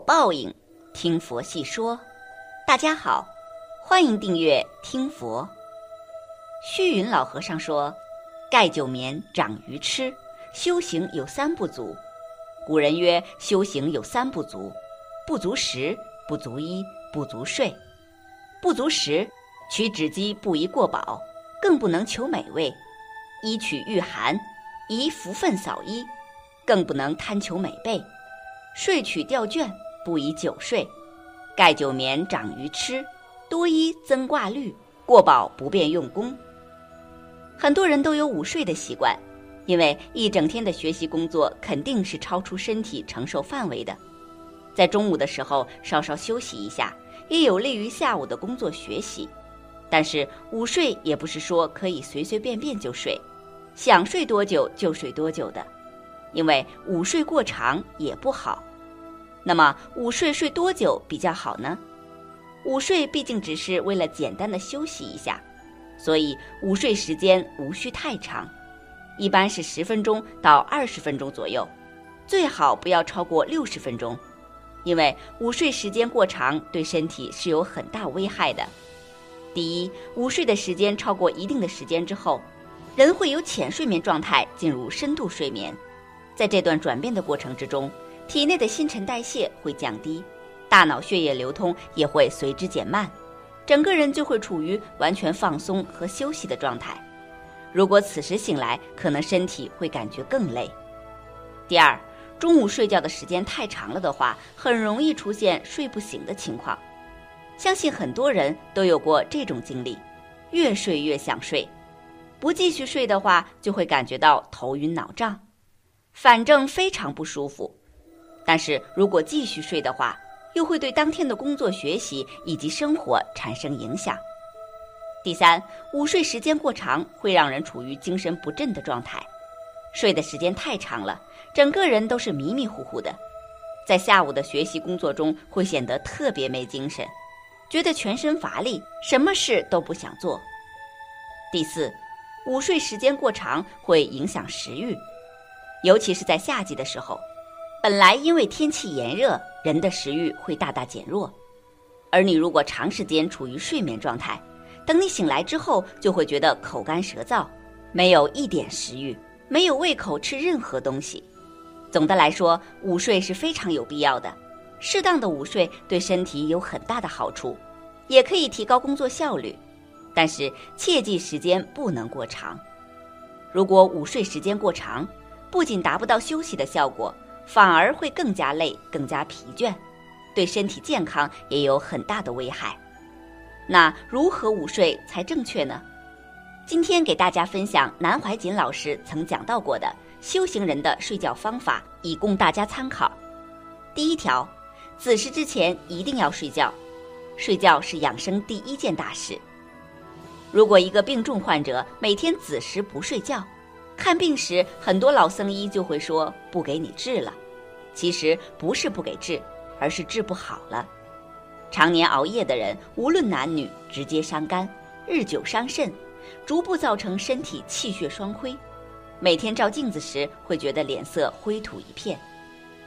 报应，听佛细说。大家好，欢迎订阅听佛。虚云老和尚说：“盖九眠，长于吃。修行有三不足。古人曰：修行有三不足：不足食，不足衣，不足睡。不足食，取脂鸡不宜过饱，更不能求美味；衣取御寒，宜服分扫衣，更不能贪求美被。”睡取吊卷，不宜久睡；盖久眠，长于痴；多衣增挂虑，过饱不便用功。很多人都有午睡的习惯，因为一整天的学习工作肯定是超出身体承受范围的，在中午的时候稍稍休息一下，也有利于下午的工作学习。但是午睡也不是说可以随随便便就睡，想睡多久就睡多久的。因为午睡过长也不好，那么午睡睡多久比较好呢？午睡毕竟只是为了简单的休息一下，所以午睡时间无需太长，一般是十分钟到二十分钟左右，最好不要超过六十分钟，因为午睡时间过长对身体是有很大危害的。第一，午睡的时间超过一定的时间之后，人会由浅睡眠状态进入深度睡眠。在这段转变的过程之中，体内的新陈代谢会降低，大脑血液流通也会随之减慢，整个人就会处于完全放松和休息的状态。如果此时醒来，可能身体会感觉更累。第二，中午睡觉的时间太长了的话，很容易出现睡不醒的情况。相信很多人都有过这种经历：越睡越想睡，不继续睡的话，就会感觉到头晕脑胀。反正非常不舒服，但是如果继续睡的话，又会对当天的工作、学习以及生活产生影响。第三，午睡时间过长会让人处于精神不振的状态，睡的时间太长了，整个人都是迷迷糊糊的，在下午的学习工作中会显得特别没精神，觉得全身乏力，什么事都不想做。第四，午睡时间过长会影响食欲。尤其是在夏季的时候，本来因为天气炎热，人的食欲会大大减弱，而你如果长时间处于睡眠状态，等你醒来之后，就会觉得口干舌燥，没有一点食欲，没有胃口吃任何东西。总的来说，午睡是非常有必要的，适当的午睡对身体有很大的好处，也可以提高工作效率，但是切记时间不能过长。如果午睡时间过长，不仅达不到休息的效果，反而会更加累、更加疲倦，对身体健康也有很大的危害。那如何午睡才正确呢？今天给大家分享南怀瑾老师曾讲到过的修行人的睡觉方法，以供大家参考。第一条，子时之前一定要睡觉，睡觉是养生第一件大事。如果一个病重患者每天子时不睡觉，看病时，很多老僧医就会说不给你治了，其实不是不给治，而是治不好了。常年熬夜的人，无论男女，直接伤肝，日久伤肾，逐步造成身体气血双亏。每天照镜子时，会觉得脸色灰土一片。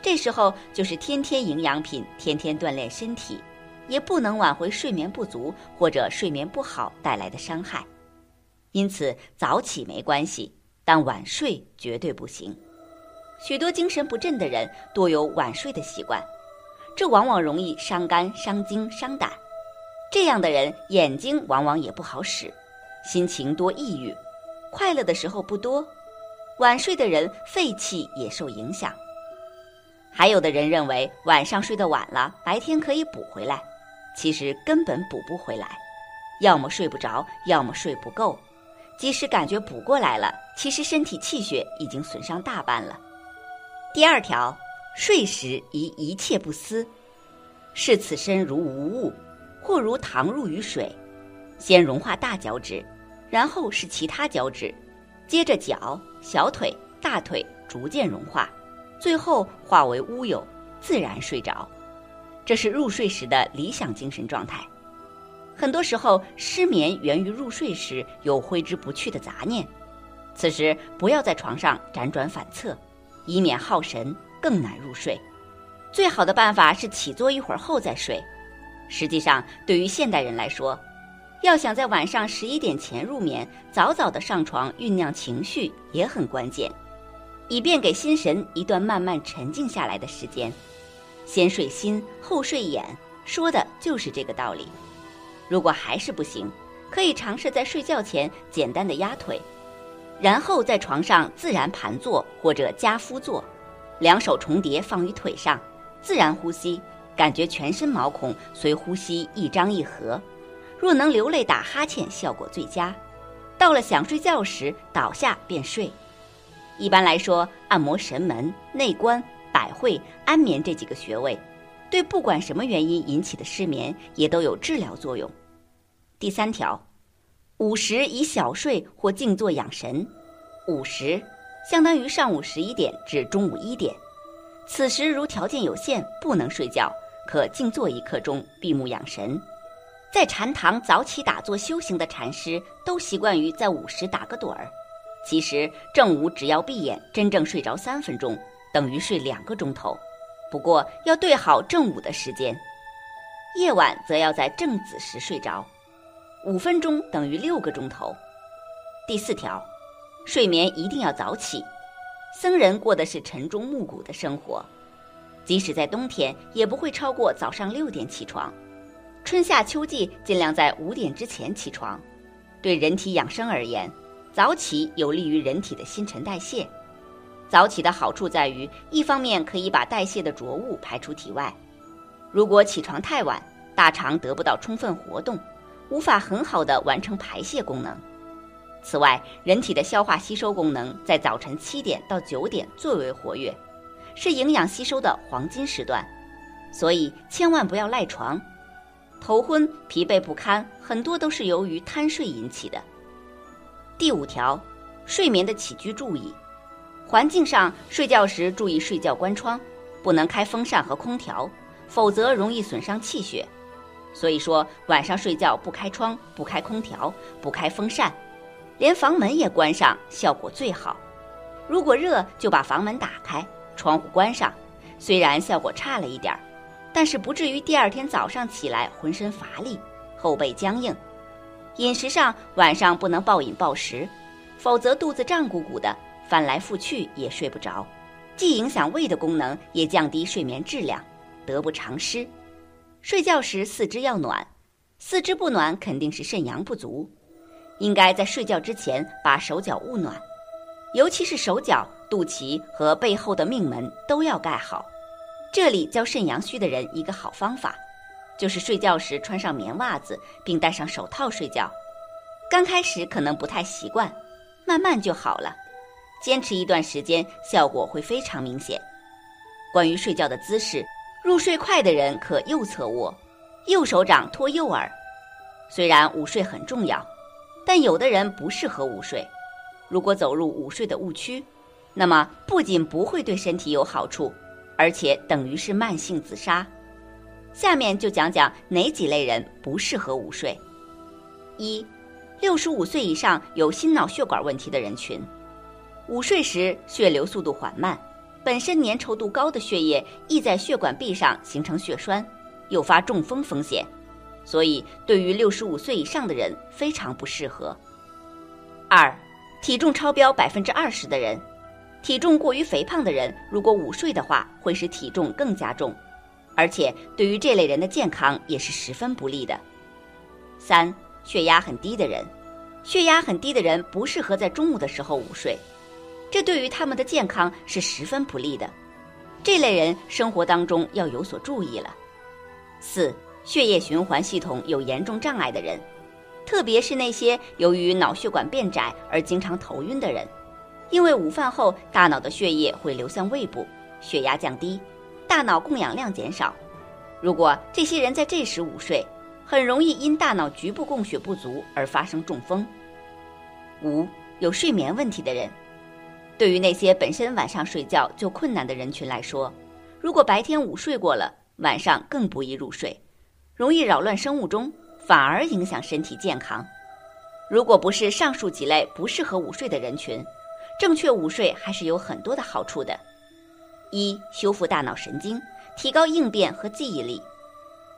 这时候就是天天营养品，天天锻炼身体，也不能挽回睡眠不足或者睡眠不好带来的伤害。因此，早起没关系。但晚睡绝对不行。许多精神不振的人多有晚睡的习惯，这往往容易伤肝、伤精、伤胆。这样的人眼睛往往也不好使，心情多抑郁，快乐的时候不多。晚睡的人肺气也受影响。还有的人认为晚上睡得晚了，白天可以补回来，其实根本补不回来，要么睡不着，要么睡不够。即使感觉补过来了，其实身体气血已经损伤大半了。第二条，睡时宜一切不思，视此身如无物，或如糖入于水，先融化大脚趾，然后是其他脚趾，接着脚、小腿、大腿逐渐融化，最后化为乌有，自然睡着。这是入睡时的理想精神状态。很多时候，失眠源于入睡时有挥之不去的杂念，此时不要在床上辗转反侧，以免耗神，更难入睡。最好的办法是起坐一会儿后再睡。实际上，对于现代人来说，要想在晚上十一点前入眠，早早的上床酝酿情绪也很关键，以便给心神一段慢慢沉静下来的时间。先睡心后睡眼，说的就是这个道理。如果还是不行，可以尝试在睡觉前简单的压腿，然后在床上自然盘坐或者夹敷坐，两手重叠放于腿上，自然呼吸，感觉全身毛孔随呼吸一张一合。若能流泪打哈欠，效果最佳。到了想睡觉时，倒下便睡。一般来说，按摩神门、内关、百会、安眠这几个穴位，对不管什么原因引起的失眠也都有治疗作用。第三条，午时以小睡或静坐养神。午时相当于上午十一点至中午一点，此时如条件有限不能睡觉，可静坐一刻钟，闭目养神。在禅堂早起打坐修行的禅师都习惯于在午时打个盹儿。其实正午只要闭眼，真正睡着三分钟，等于睡两个钟头。不过要对好正午的时间，夜晚则要在正子时睡着，五分钟等于六个钟头。第四条，睡眠一定要早起。僧人过的是晨钟暮鼓的生活，即使在冬天，也不会超过早上六点起床。春夏秋季尽量在五点之前起床，对人体养生而言，早起有利于人体的新陈代谢。早起的好处在于，一方面可以把代谢的浊物排出体外。如果起床太晚，大肠得不到充分活动，无法很好的完成排泄功能。此外，人体的消化吸收功能在早晨七点到九点最为活跃，是营养吸收的黄金时段，所以千万不要赖床。头昏、疲惫不堪，很多都是由于贪睡引起的。第五条，睡眠的起居注意：环境上，睡觉时注意睡觉关窗，不能开风扇和空调，否则容易损伤气血。所以说，晚上睡觉不开窗、不开空调、不开风扇，连房门也关上，效果最好。如果热，就把房门打开，窗户关上，虽然效果差了一点儿。但是不至于第二天早上起来浑身乏力、后背僵硬。饮食上晚上不能暴饮暴食，否则肚子胀鼓鼓的，翻来覆去也睡不着，既影响胃的功能，也降低睡眠质量，得不偿失。睡觉时四肢要暖，四肢不暖肯定是肾阳不足，应该在睡觉之前把手脚捂暖，尤其是手脚、肚脐和背后的命门都要盖好。这里教肾阳虚的人一个好方法，就是睡觉时穿上棉袜子，并戴上手套睡觉。刚开始可能不太习惯，慢慢就好了。坚持一段时间，效果会非常明显。关于睡觉的姿势，入睡快的人可右侧卧，右手掌托右耳。虽然午睡很重要，但有的人不适合午睡。如果走入午睡的误区，那么不仅不会对身体有好处。而且等于是慢性自杀。下面就讲讲哪几类人不适合午睡。一，六十五岁以上有心脑血管问题的人群，午睡时血流速度缓慢，本身粘稠度高的血液易在血管壁上形成血栓，诱发中风风险，所以对于六十五岁以上的人非常不适合。二，体重超标百分之二十的人。体重过于肥胖的人，如果午睡的话，会使体重更加重，而且对于这类人的健康也是十分不利的。三、血压很低的人，血压很低的人不适合在中午的时候午睡，这对于他们的健康是十分不利的。这类人生活当中要有所注意了。四、血液循环系统有严重障碍的人，特别是那些由于脑血管变窄而经常头晕的人。因为午饭后大脑的血液会流向胃部，血压降低，大脑供氧量减少。如果这些人在这时午睡，很容易因大脑局部供血不足而发生中风。五有睡眠问题的人，对于那些本身晚上睡觉就困难的人群来说，如果白天午睡过了，晚上更不易入睡，容易扰乱生物钟，反而影响身体健康。如果不是上述几类不适合午睡的人群，正确午睡还是有很多的好处的。一、修复大脑神经，提高应变和记忆力。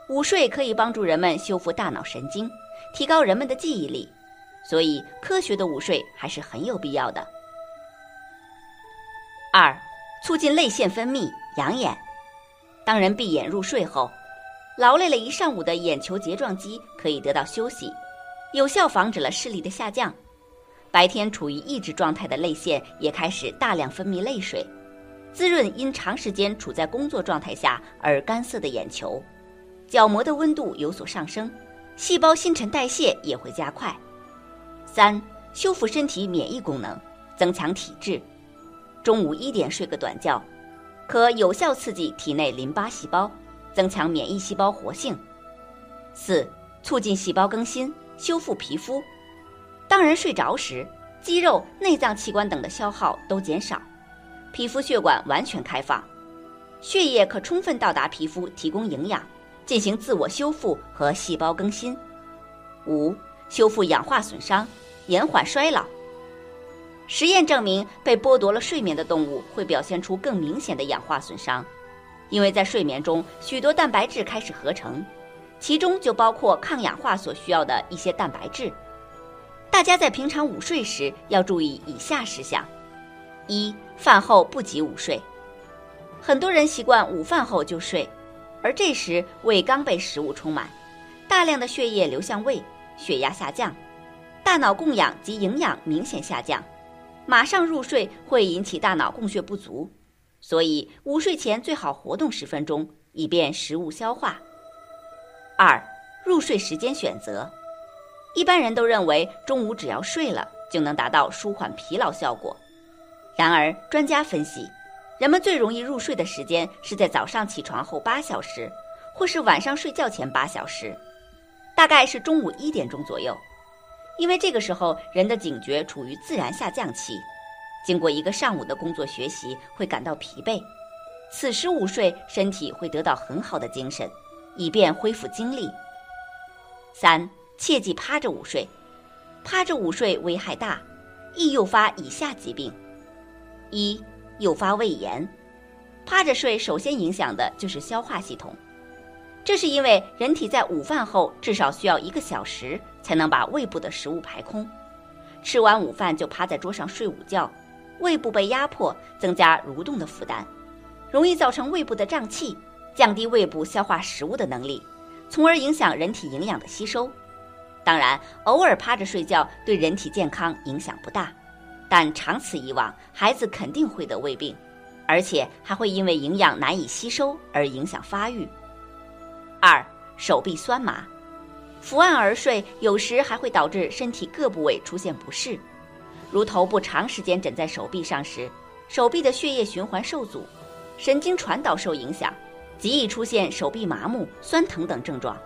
午睡可以帮助人们修复大脑神经，提高人们的记忆力，所以科学的午睡还是很有必要的。二，促进泪腺分泌，养眼。当人闭眼入睡后，劳累了一上午的眼球睫状肌可以得到休息，有效防止了视力的下降。白天处于抑制状态的泪腺也开始大量分泌泪水，滋润因长时间处在工作状态下而干涩的眼球。角膜的温度有所上升，细胞新陈代谢也会加快。三、修复身体免疫功能，增强体质。中午一点睡个短觉，可有效刺激体内淋巴细胞，增强免疫细胞活性。四、促进细胞更新，修复皮肤。当人睡着时，肌肉、内脏器官等的消耗都减少，皮肤血管完全开放，血液可充分到达皮肤，提供营养。进行自我修复和细胞更新。五、修复氧化损伤，延缓衰老。实验证明，被剥夺了睡眠的动物会表现出更明显的氧化损伤，因为在睡眠中，许多蛋白质开始合成，其中就包括抗氧化所需要的一些蛋白质。大家在平常午睡时要注意以下事项：一、饭后不急午睡。很多人习惯午饭后就睡。而这时胃刚被食物充满，大量的血液流向胃，血压下降，大脑供氧及营养明显下降，马上入睡会引起大脑供血不足，所以午睡前最好活动十分钟，以便食物消化。二、入睡时间选择，一般人都认为中午只要睡了就能达到舒缓疲劳效果，然而专家分析。人们最容易入睡的时间是在早上起床后八小时，或是晚上睡觉前八小时，大概是中午一点钟左右。因为这个时候人的警觉处于自然下降期，经过一个上午的工作学习会感到疲惫，此时午睡身体会得到很好的精神，以便恢复精力。三，切忌趴着午睡，趴着午睡危害大，易诱发以下疾病：一。诱发胃炎，趴着睡首先影响的就是消化系统，这是因为人体在午饭后至少需要一个小时才能把胃部的食物排空，吃完午饭就趴在桌上睡午觉，胃部被压迫，增加蠕动的负担，容易造成胃部的胀气，降低胃部消化食物的能力，从而影响人体营养的吸收。当然，偶尔趴着睡觉对人体健康影响不大。但长此以往，孩子肯定会得胃病，而且还会因为营养难以吸收而影响发育。二、手臂酸麻，伏案而睡有时还会导致身体各部位出现不适，如头部长时间枕在手臂上时，手臂的血液循环受阻，神经传导受影响，极易出现手臂麻木、酸疼等症状。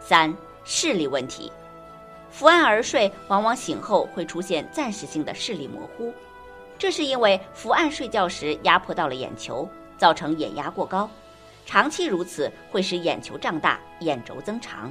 三、视力问题。伏案而睡，往往醒后会出现暂时性的视力模糊，这是因为伏案睡觉时压迫到了眼球，造成眼压过高，长期如此会使眼球胀大、眼轴增长。